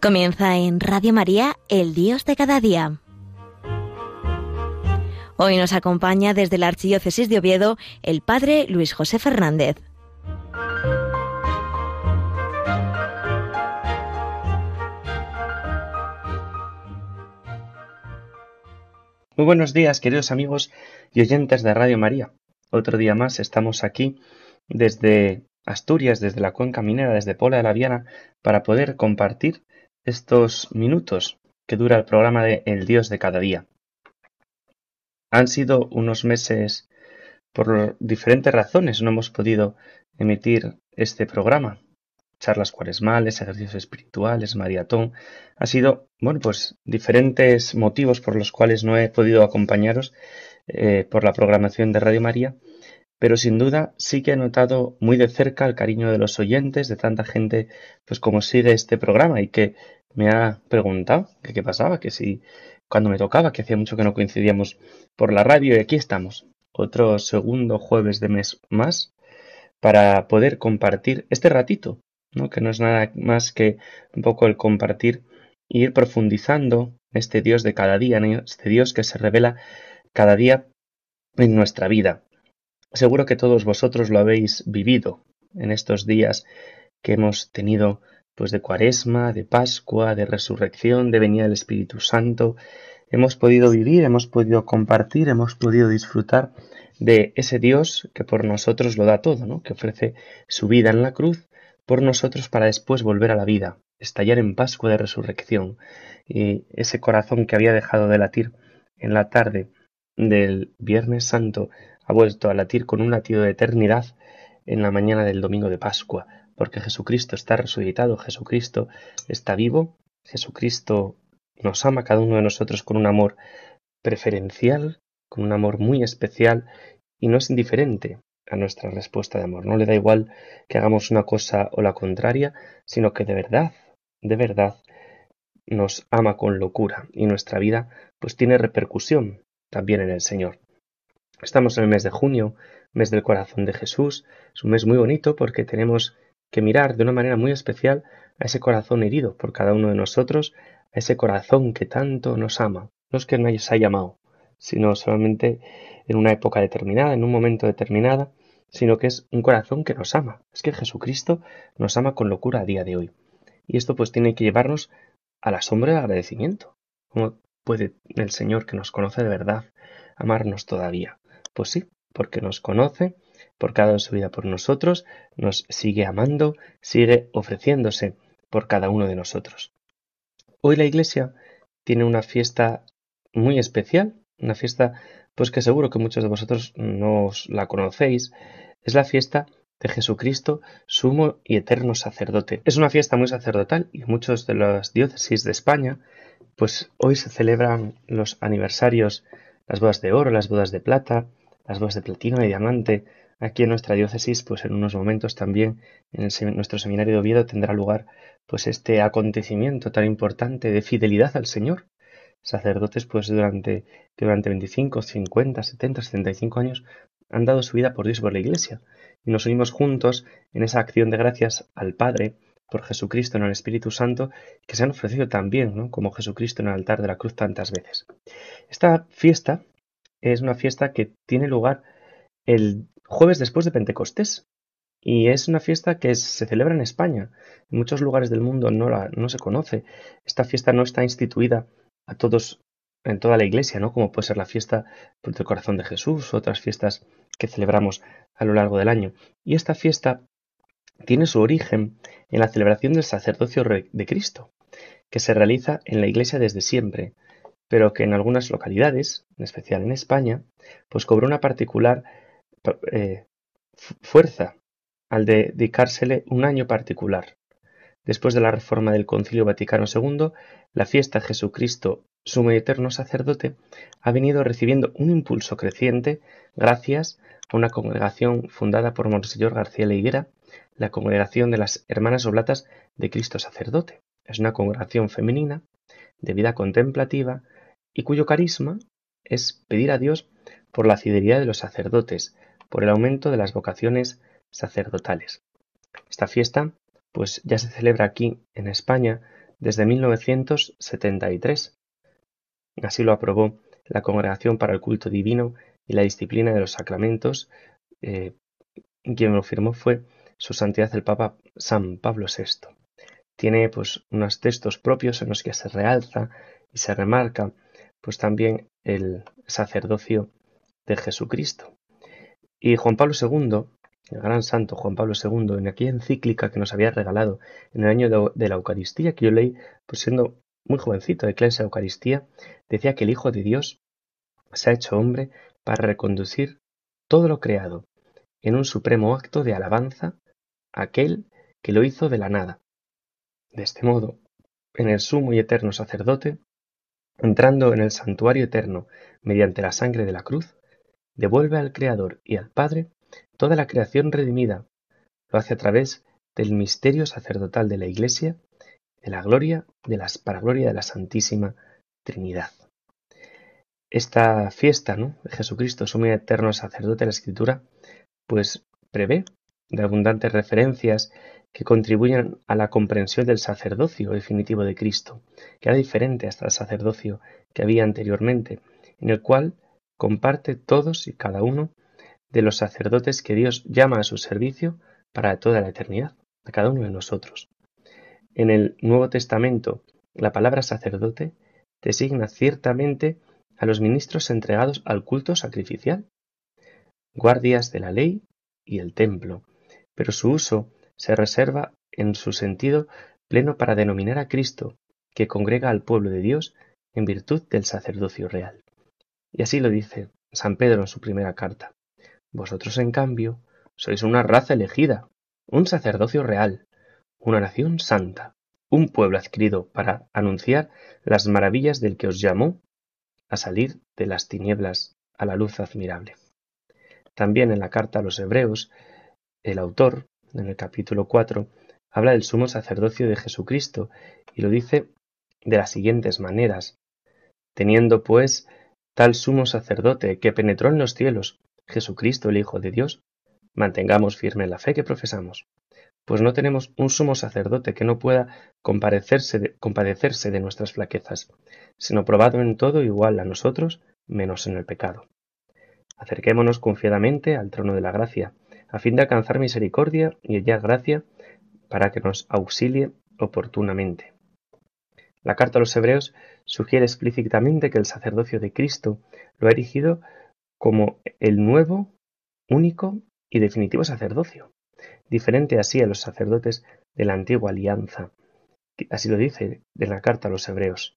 Comienza en Radio María, el Dios de cada día. Hoy nos acompaña desde la Archidiócesis de Oviedo el Padre Luis José Fernández. Muy buenos días, queridos amigos y oyentes de Radio María. Otro día más estamos aquí desde Asturias, desde la cuenca minera, desde Pola de la Viana, para poder compartir estos minutos que dura el programa de El Dios de cada día. Han sido unos meses, por diferentes razones, no hemos podido emitir este programa. Charlas cuaresmales, ejercicios espirituales, maratón. Ha sido, bueno, pues diferentes motivos por los cuales no he podido acompañaros eh, por la programación de Radio María pero sin duda sí que he notado muy de cerca el cariño de los oyentes, de tanta gente, pues como sigue este programa y que me ha preguntado que qué pasaba, que si cuando me tocaba, que hacía mucho que no coincidíamos por la radio y aquí estamos, otro segundo jueves de mes más para poder compartir este ratito, ¿no? que no es nada más que un poco el compartir e ir profundizando este Dios de cada día, este Dios que se revela cada día en nuestra vida. Seguro que todos vosotros lo habéis vivido en estos días que hemos tenido pues de cuaresma, de pascua, de resurrección, de venida del Espíritu Santo. Hemos podido vivir, hemos podido compartir, hemos podido disfrutar de ese Dios que por nosotros lo da todo, ¿no? que ofrece su vida en la cruz por nosotros para después volver a la vida, estallar en Pascua de resurrección. Y ese corazón que había dejado de latir en la tarde del Viernes Santo ha vuelto a latir con un latido de eternidad en la mañana del domingo de Pascua, porque Jesucristo está resucitado, Jesucristo está vivo, Jesucristo nos ama cada uno de nosotros con un amor preferencial, con un amor muy especial y no es indiferente a nuestra respuesta de amor. No le da igual que hagamos una cosa o la contraria, sino que de verdad, de verdad, nos ama con locura y nuestra vida pues tiene repercusión también en el Señor. Estamos en el mes de junio, mes del corazón de Jesús. Es un mes muy bonito porque tenemos que mirar de una manera muy especial a ese corazón herido por cada uno de nosotros, a ese corazón que tanto nos ama. No es que nos haya amado, sino solamente en una época determinada, en un momento determinado, sino que es un corazón que nos ama. Es que Jesucristo nos ama con locura a día de hoy. Y esto pues tiene que llevarnos a la sombra del agradecimiento. ¿Cómo puede el Señor que nos conoce de verdad amarnos todavía? Pues sí, porque nos conoce, porque ha dado su vida por nosotros, nos sigue amando, sigue ofreciéndose por cada uno de nosotros. Hoy la Iglesia tiene una fiesta muy especial, una fiesta pues que seguro que muchos de vosotros no la conocéis, es la fiesta de Jesucristo, sumo y eterno sacerdote. Es una fiesta muy sacerdotal y muchos de las diócesis de España, pues hoy se celebran los aniversarios, las bodas de oro, las bodas de plata, las bodas de platino y diamante. Aquí en nuestra diócesis, pues en unos momentos también en nuestro seminario de Oviedo tendrá lugar pues este acontecimiento tan importante de fidelidad al Señor. Sacerdotes pues durante, durante 25, 50, 70, 75 años han dado su vida por Dios y por la Iglesia. Y nos unimos juntos en esa acción de gracias al Padre por Jesucristo en el Espíritu Santo, que se han ofrecido también, ¿no? como Jesucristo en el altar de la cruz tantas veces. Esta fiesta es una fiesta que tiene lugar el jueves después de Pentecostés. Y es una fiesta que se celebra en España. En muchos lugares del mundo no, la, no se conoce. Esta fiesta no está instituida a todos en toda la iglesia, ¿no? Como puede ser la fiesta del corazón de Jesús, otras fiestas que celebramos a lo largo del año. Y esta fiesta tiene su origen en la celebración del sacerdocio de Cristo, que se realiza en la iglesia desde siempre, pero que en algunas localidades, en especial en España, pues cobró una particular eh, fuerza al dedicársele un año particular. Después de la reforma del Concilio Vaticano II, la fiesta Jesucristo, sumo y eterno sacerdote, ha venido recibiendo un impulso creciente gracias a una congregación fundada por Monseñor García Leiguera, la Congregación de las Hermanas Oblatas de Cristo Sacerdote. Es una congregación femenina de vida contemplativa y cuyo carisma es pedir a Dios por la fidelidad de los sacerdotes, por el aumento de las vocaciones sacerdotales. Esta fiesta, pues ya se celebra aquí en España desde 1973. Así lo aprobó la Congregación para el Culto Divino y la Disciplina de los Sacramentos. Eh, quien lo firmó fue Su Santidad el Papa San Pablo VI. Tiene pues unos textos propios en los que se realza y se remarca pues también el sacerdocio de Jesucristo. Y Juan Pablo II, el gran santo Juan Pablo II, en aquella encíclica que nos había regalado en el año de, la Eucaristía, que yo leí pues siendo muy jovencito de clase de Eucaristía, decía que el Hijo de Dios se ha hecho hombre para reconducir todo lo creado en un supremo acto de alabanza a aquel que lo hizo de la nada. De este modo, en el sumo y eterno sacerdote, entrando en el santuario eterno mediante la sangre de la cruz, devuelve al Creador y al Padre toda la creación redimida. Lo hace a través del misterio sacerdotal de la Iglesia, de la gloria de las para gloria de la Santísima Trinidad. Esta fiesta ¿no? de Jesucristo, sumo y eterno sacerdote de la Escritura, pues prevé de abundantes referencias que contribuyen a la comprensión del sacerdocio definitivo de Cristo, que era diferente hasta el sacerdocio que había anteriormente, en el cual comparte todos y cada uno de los sacerdotes que Dios llama a su servicio para toda la eternidad, a cada uno de nosotros. En el Nuevo Testamento, la palabra sacerdote designa ciertamente a los ministros entregados al culto sacrificial, guardias de la ley y el templo, pero su uso se reserva en su sentido pleno para denominar a Cristo, que congrega al pueblo de Dios en virtud del sacerdocio real. Y así lo dice San Pedro en su primera carta. Vosotros, en cambio, sois una raza elegida, un sacerdocio real, una nación santa, un pueblo adquirido para anunciar las maravillas del que os llamó a salir de las tinieblas a la luz admirable. También en la carta a los Hebreos, el autor en el capítulo 4, habla del sumo sacerdocio de Jesucristo y lo dice de las siguientes maneras. Teniendo pues tal sumo sacerdote que penetró en los cielos, Jesucristo el Hijo de Dios, mantengamos firme la fe que profesamos, pues no tenemos un sumo sacerdote que no pueda compadecerse de, compadecerse de nuestras flaquezas, sino probado en todo igual a nosotros, menos en el pecado. Acerquémonos confiadamente al trono de la gracia, a fin de alcanzar misericordia y hallar gracia para que nos auxilie oportunamente. La carta a los hebreos sugiere explícitamente que el sacerdocio de Cristo lo ha erigido como el nuevo, único y definitivo sacerdocio, diferente así a los sacerdotes de la antigua alianza. Así lo dice en la carta a los hebreos.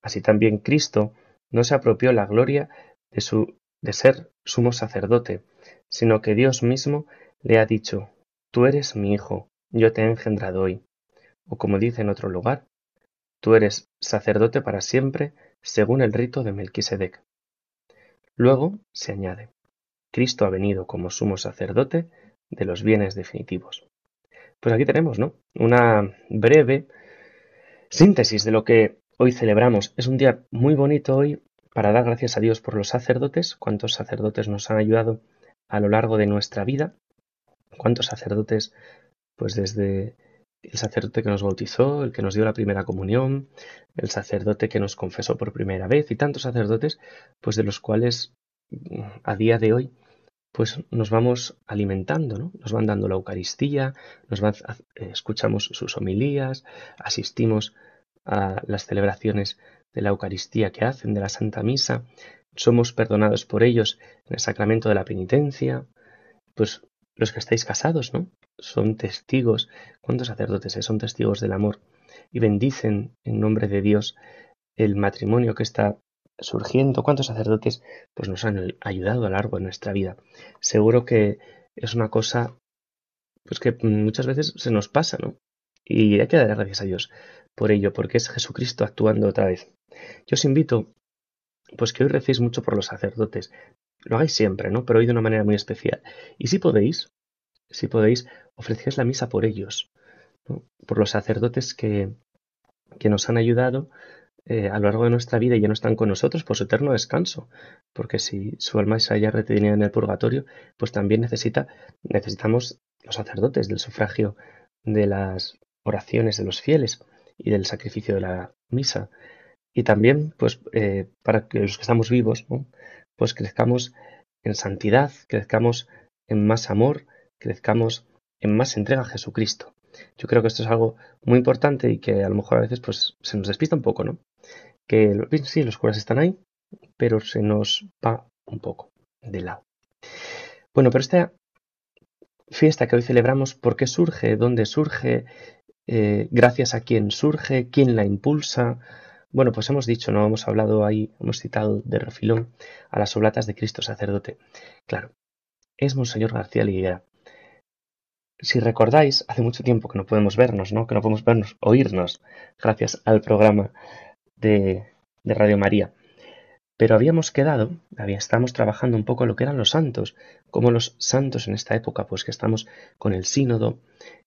Así también Cristo no se apropió la gloria de, su, de ser sumo sacerdote, sino que Dios mismo le ha dicho, Tú eres mi hijo, yo te he engendrado hoy. O como dice en otro lugar, Tú eres sacerdote para siempre, según el rito de Melquisedec. Luego se añade, Cristo ha venido como sumo sacerdote de los bienes definitivos. Pues aquí tenemos, ¿no? Una breve síntesis de lo que hoy celebramos. Es un día muy bonito hoy para dar gracias a Dios por los sacerdotes, cuántos sacerdotes nos han ayudado a lo largo de nuestra vida, cuántos sacerdotes, pues desde el sacerdote que nos bautizó, el que nos dio la primera comunión, el sacerdote que nos confesó por primera vez y tantos sacerdotes, pues de los cuales a día de hoy pues nos vamos alimentando, ¿no? Nos van dando la Eucaristía, nos van, eh, escuchamos sus homilías, asistimos a las celebraciones de la Eucaristía que hacen, de la Santa Misa, somos perdonados por ellos en el sacramento de la penitencia, pues los que estáis casados, ¿no? Son testigos, ¿cuántos sacerdotes son testigos del amor? Y bendicen en nombre de Dios el matrimonio que está surgiendo, cuántos sacerdotes pues nos han ayudado a lo largo de nuestra vida. Seguro que es una cosa pues que muchas veces se nos pasa, ¿no? Y hay que dar gracias a Dios por ello, porque es Jesucristo actuando otra vez. Yo os invito pues que hoy recéis mucho por los sacerdotes. Lo hagáis siempre, ¿no? Pero hoy de una manera muy especial. Y si podéis, si podéis, ofrecéis la misa por ellos, por los sacerdotes que, que nos han ayudado eh, a lo largo de nuestra vida y ya no están con nosotros por su eterno descanso. Porque si su alma es allá retenida en el purgatorio, pues también necesita, necesitamos los sacerdotes del sufragio de las oraciones de los fieles. y del sacrificio de la misa. Y también, pues, eh, para que los que estamos vivos, pues crezcamos en santidad, crezcamos en más amor, crezcamos en más entrega a Jesucristo. Yo creo que esto es algo muy importante y que a lo mejor a veces pues se nos despista un poco, ¿no? Que sí, los curas están ahí, pero se nos va un poco de lado. Bueno, pero esta fiesta que hoy celebramos, ¿por qué surge? ¿Dónde surge? Eh, ¿Gracias a quién surge? ¿Quién la impulsa? Bueno, pues hemos dicho, no hemos hablado ahí, hemos citado de refilón a las oblatas de Cristo sacerdote. Claro, es Monseñor García Liguera. Si recordáis, hace mucho tiempo que no podemos vernos, ¿no? Que no podemos vernos, oírnos, gracias al programa de, de Radio María. Pero habíamos quedado, había, estábamos trabajando un poco lo que eran los santos, como los santos en esta época, pues que estamos con el sínodo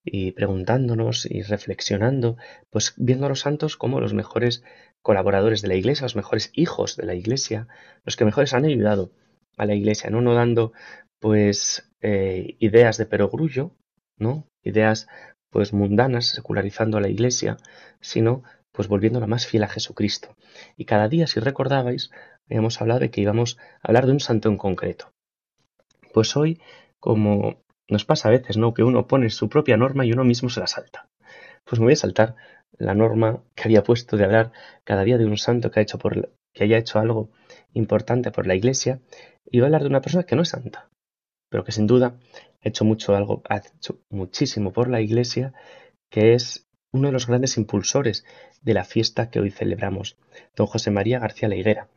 y preguntándonos y reflexionando, pues viendo a los santos como los mejores colaboradores de la iglesia, los mejores hijos de la iglesia, los que mejores han ayudado a la iglesia, no, no dando pues eh, ideas de perogrullo, ¿no? Ideas pues mundanas, secularizando a la iglesia, sino pues volviéndola más fiel a Jesucristo. Y cada día, si recordabais, habíamos hablado de que íbamos a hablar de un santo en concreto. Pues hoy, como nos pasa a veces, ¿no? Que uno pone su propia norma y uno mismo se la salta. Pues me voy a saltar la norma que había puesto de hablar cada día de un santo que, ha hecho por, que haya hecho algo importante por la iglesia y voy a hablar de una persona que no es santa, pero que sin duda ha hecho mucho algo, ha hecho muchísimo por la iglesia, que es uno de los grandes impulsores de la fiesta que hoy celebramos, don José María García La Higuera.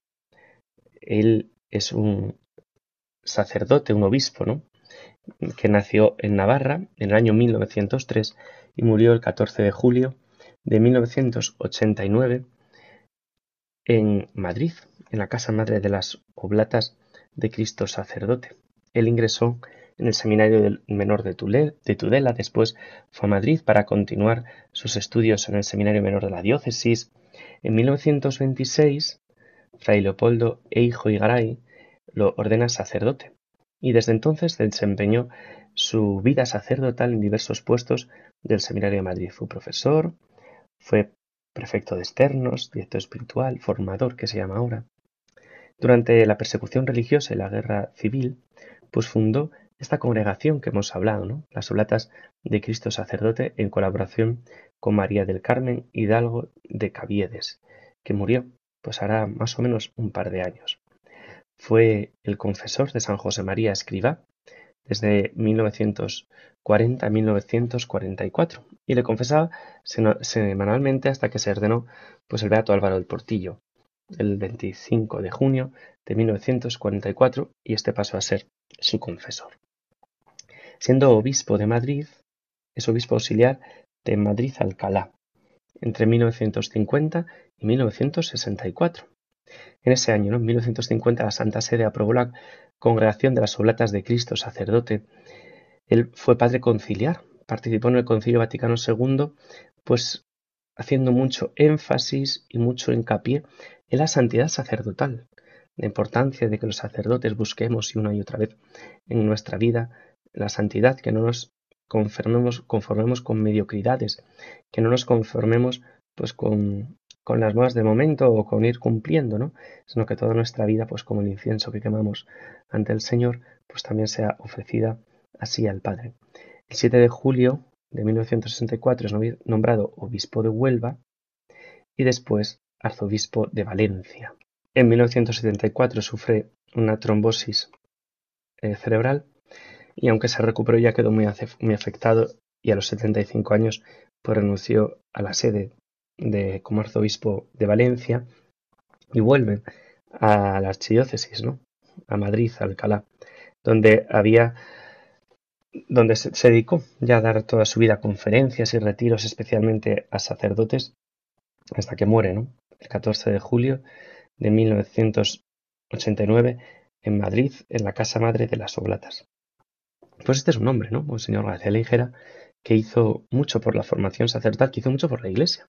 Él es un sacerdote, un obispo, ¿no? que nació en Navarra en el año 1903 y murió el 14 de julio de 1989 en Madrid, en la Casa Madre de las Oblatas de Cristo Sacerdote. Él ingresó en el Seminario Menor de Tudela, después fue a Madrid para continuar sus estudios en el Seminario Menor de la Diócesis. En 1926, Fray Leopoldo Eijo y Garay lo ordena sacerdote y desde entonces desempeñó su vida sacerdotal en diversos puestos del Seminario de Madrid. Fue profesor, fue prefecto de externos, director espiritual, formador, que se llama ahora. Durante la persecución religiosa y la guerra civil, pues fundó esta congregación que hemos hablado, ¿no? las Oblatas de Cristo Sacerdote, en colaboración con María del Carmen Hidalgo de Caviedes, que murió pues hará más o menos un par de años. Fue el confesor de San José María Escriba desde 1940 a 1944 y le confesaba semanalmente hasta que se ordenó pues el Beato Álvaro del Portillo el 25 de junio de 1944 y este pasó a ser su confesor. Siendo obispo de Madrid, es obispo auxiliar de Madrid Alcalá entre 1950 y 1964. En ese año, en 1950, la Santa Sede aprobó la Congregación de las Oblatas de Cristo Sacerdote. Él fue padre conciliar, participó en el Concilio Vaticano II, pues haciendo mucho énfasis y mucho hincapié en la santidad sacerdotal, la importancia de que los sacerdotes busquemos y una y otra vez en nuestra vida la santidad, que no nos conformemos, con mediocridades, que no nos conformemos pues con, con las modas de momento o con ir cumpliendo, ¿no? Sino que toda nuestra vida, pues como el incienso que quemamos ante el Señor, pues también sea ofrecida así al Padre. El 7 de julio de 1964 es nombrado obispo de Huelva y después arzobispo de Valencia. En 1974 sufre una trombosis eh, cerebral y aunque se recuperó ya quedó muy, afectado y a los 75 años pues renunció a la sede de como arzobispo de Valencia y vuelve a la archidiócesis, ¿no? A Madrid, Alcalá, donde había donde se, se, dedicó ya a dar toda su vida a conferencias y retiros, especialmente a sacerdotes, hasta que muere, ¿no? El 14 de julio de 1989 en Madrid, en la Casa Madre de las Oblatas. Pues este es un hombre, ¿no? señor García Ligera, que hizo mucho por la formación sacerdotal, que hizo mucho por la Iglesia.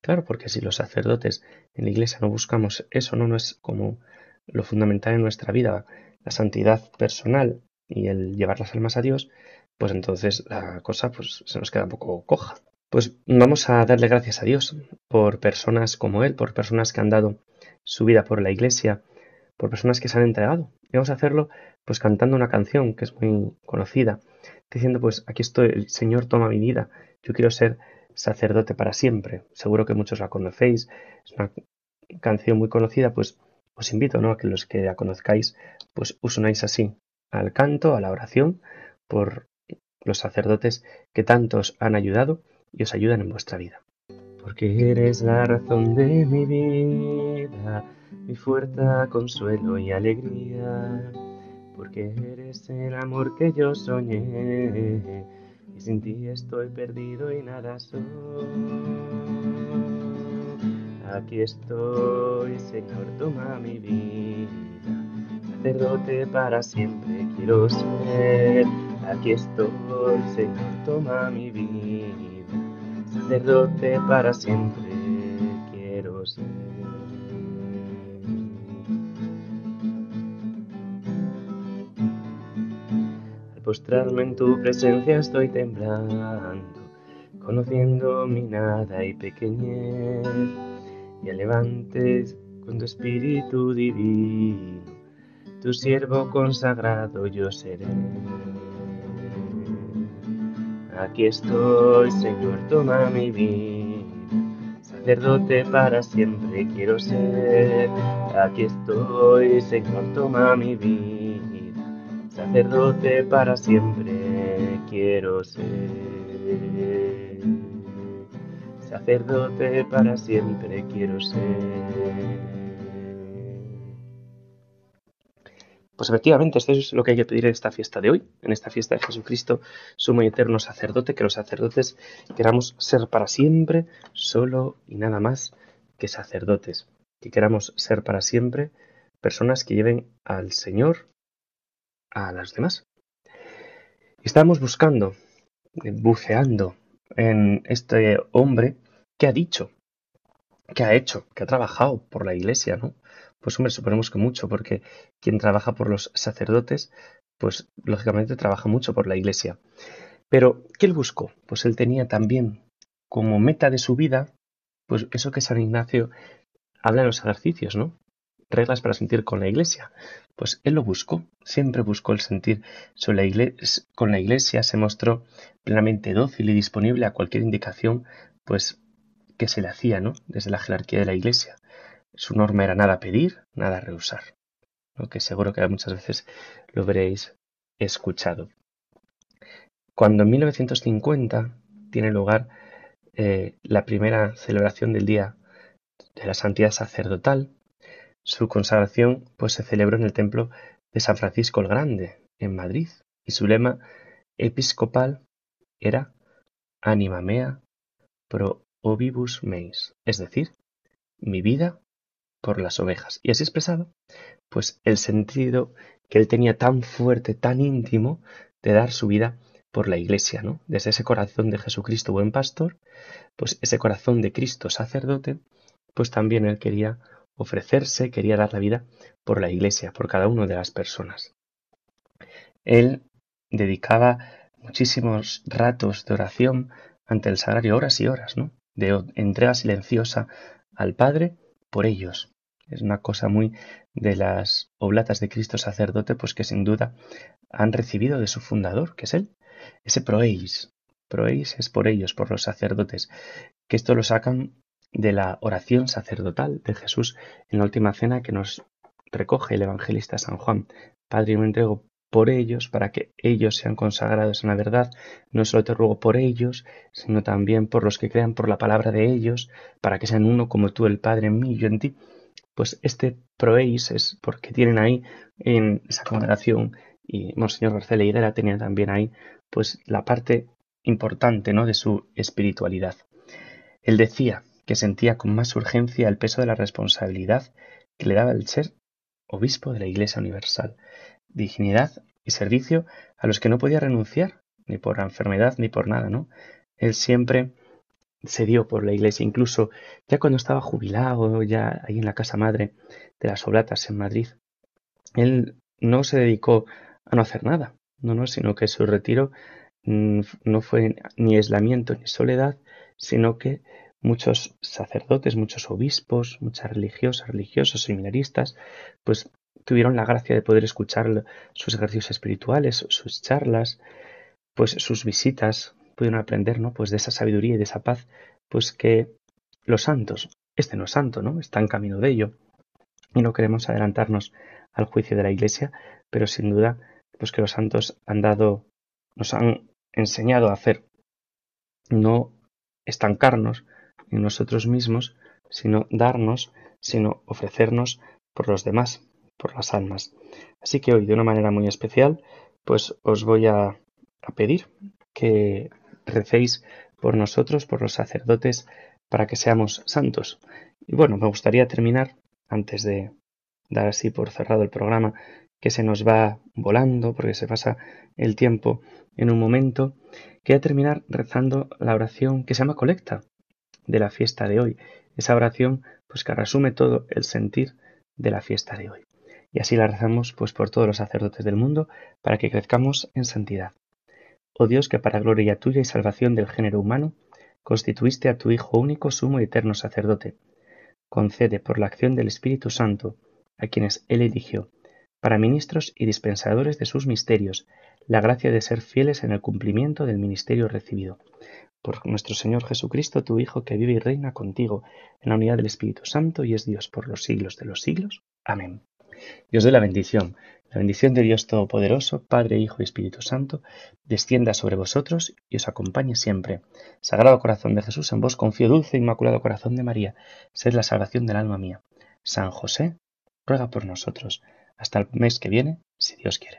Claro, porque si los sacerdotes en la Iglesia no buscamos eso, no, no es como lo fundamental en nuestra vida, la santidad personal y el llevar las almas a Dios, pues entonces la cosa pues, se nos queda un poco coja. Pues vamos a darle gracias a Dios por personas como Él, por personas que han dado su vida por la Iglesia, por personas que se han entregado. Y vamos a hacerlo pues cantando una canción que es muy conocida, diciendo pues aquí estoy, el Señor toma mi vida, yo quiero ser sacerdote para siempre. Seguro que muchos la conocéis, es una canción muy conocida, pues os invito ¿no? a que los que la conozcáis pues os unáis así al canto, a la oración, por los sacerdotes que tantos han ayudado y os ayudan en vuestra vida. Porque eres la razón de mi vida, mi fuerza, consuelo y alegría. Porque eres el amor que yo soñé y sin ti estoy perdido y nada soy. Aquí estoy, Señor, toma mi vida, sacerdote para siempre quiero ser. Aquí estoy, Señor, toma mi vida, sacerdote para siempre quiero ser. Al postrarme en tu presencia estoy temblando, conociendo mi nada y pequeñez, y levantes con tu espíritu divino, tu siervo consagrado yo seré. Aquí estoy, Señor, toma mi vida. Sacerdote para siempre quiero ser. Aquí estoy, Señor, toma mi vida. Sacerdote para siempre quiero ser. Sacerdote para siempre quiero ser. Pues efectivamente, esto es lo que hay que pedir en esta fiesta de hoy, en esta fiesta de Jesucristo, sumo y eterno sacerdote, que los sacerdotes queramos ser para siempre solo y nada más que sacerdotes, que queramos ser para siempre personas que lleven al Señor a las demás. Estamos buscando, buceando en este hombre que ha dicho, que ha hecho, que ha trabajado por la iglesia, ¿no? Pues hombre, suponemos que mucho, porque quien trabaja por los sacerdotes, pues lógicamente trabaja mucho por la iglesia. Pero, ¿qué él buscó? Pues él tenía también como meta de su vida, pues eso que San Ignacio habla en los ejercicios, ¿no? Reglas para sentir con la iglesia. Pues él lo buscó, siempre buscó el sentir con la iglesia, se mostró plenamente dócil y disponible a cualquier indicación, pues que se le hacía, ¿no? Desde la jerarquía de la iglesia. Su norma era nada pedir, nada rehusar, lo que seguro que muchas veces lo veréis escuchado. Cuando en 1950 tiene lugar eh, la primera celebración del Día de la Santidad Sacerdotal, su consagración pues, se celebró en el templo de San Francisco el Grande, en Madrid, y su lema episcopal era Anima mea pro ovibus meis, es decir, mi vida por las ovejas. Y así expresado, pues el sentido que él tenía tan fuerte, tan íntimo, de dar su vida por la iglesia, ¿no? Desde ese corazón de Jesucristo buen pastor, pues ese corazón de Cristo sacerdote, pues también él quería ofrecerse, quería dar la vida por la iglesia, por cada una de las personas. Él dedicaba muchísimos ratos de oración ante el sagrario, horas y horas, ¿no? De entrega silenciosa al Padre por ellos, es una cosa muy de las oblatas de Cristo sacerdote, pues que sin duda han recibido de su fundador, que es él. Ese proeis. Proeis es por ellos, por los sacerdotes, que esto lo sacan de la oración sacerdotal de Jesús en la última cena que nos recoge el evangelista San Juan. Padre, yo me entrego por ellos, para que ellos sean consagrados en la verdad. No solo te ruego por ellos, sino también por los que crean por la palabra de ellos, para que sean uno como tú, el Padre en mí y yo en ti pues este proeis es porque tienen ahí en esa congregación y Monseñor García Higuera tenía también ahí pues la parte importante ¿no? de su espiritualidad. Él decía que sentía con más urgencia el peso de la responsabilidad que le daba el ser obispo de la Iglesia Universal, dignidad y servicio a los que no podía renunciar, ni por enfermedad ni por nada, ¿no? Él siempre se dio por la iglesia, incluso ya cuando estaba jubilado, ya ahí en la casa madre de las Oblatas en Madrid, él no se dedicó a no hacer nada, no, no, sino que su retiro mm, no fue ni aislamiento ni soledad, sino que muchos sacerdotes, muchos obispos, muchas religiosas, religiosos, seminaristas, pues tuvieron la gracia de poder escuchar sus ejercicios espirituales, sus charlas, pues sus visitas, pudieron aprender, ¿no? Pues de esa sabiduría y de esa paz, pues que los santos, este no es santo, ¿no? Está en camino de ello. Y no queremos adelantarnos al juicio de la Iglesia, pero sin duda, pues que los santos han dado, nos han enseñado a hacer, no estancarnos en nosotros mismos, sino darnos, sino ofrecernos por los demás, por las almas. Así que hoy, de una manera muy especial, pues os voy a, a pedir que recéis por nosotros, por los sacerdotes, para que seamos santos. Y bueno, me gustaría terminar, antes de dar así por cerrado el programa, que se nos va volando, porque se pasa el tiempo en un momento, quería terminar rezando la oración que se llama colecta de la fiesta de hoy. Esa oración, pues que resume todo el sentir de la fiesta de hoy. Y así la rezamos, pues por todos los sacerdotes del mundo, para que crezcamos en santidad. Oh Dios, que para gloria tuya y salvación del género humano, constituiste a tu Hijo único, sumo y eterno sacerdote. Concede por la acción del Espíritu Santo, a quienes Él eligió, para ministros y dispensadores de sus misterios, la gracia de ser fieles en el cumplimiento del ministerio recibido. Por nuestro Señor Jesucristo, tu Hijo, que vive y reina contigo en la unidad del Espíritu Santo y es Dios por los siglos de los siglos. Amén. Dios de la bendición la bendición de Dios Todopoderoso, Padre, Hijo y Espíritu Santo, descienda sobre vosotros y os acompañe siempre. Sagrado Corazón de Jesús, en vos confío, dulce e Inmaculado Corazón de María, sed la salvación del alma mía. San José, ruega por nosotros. Hasta el mes que viene, si Dios quiere.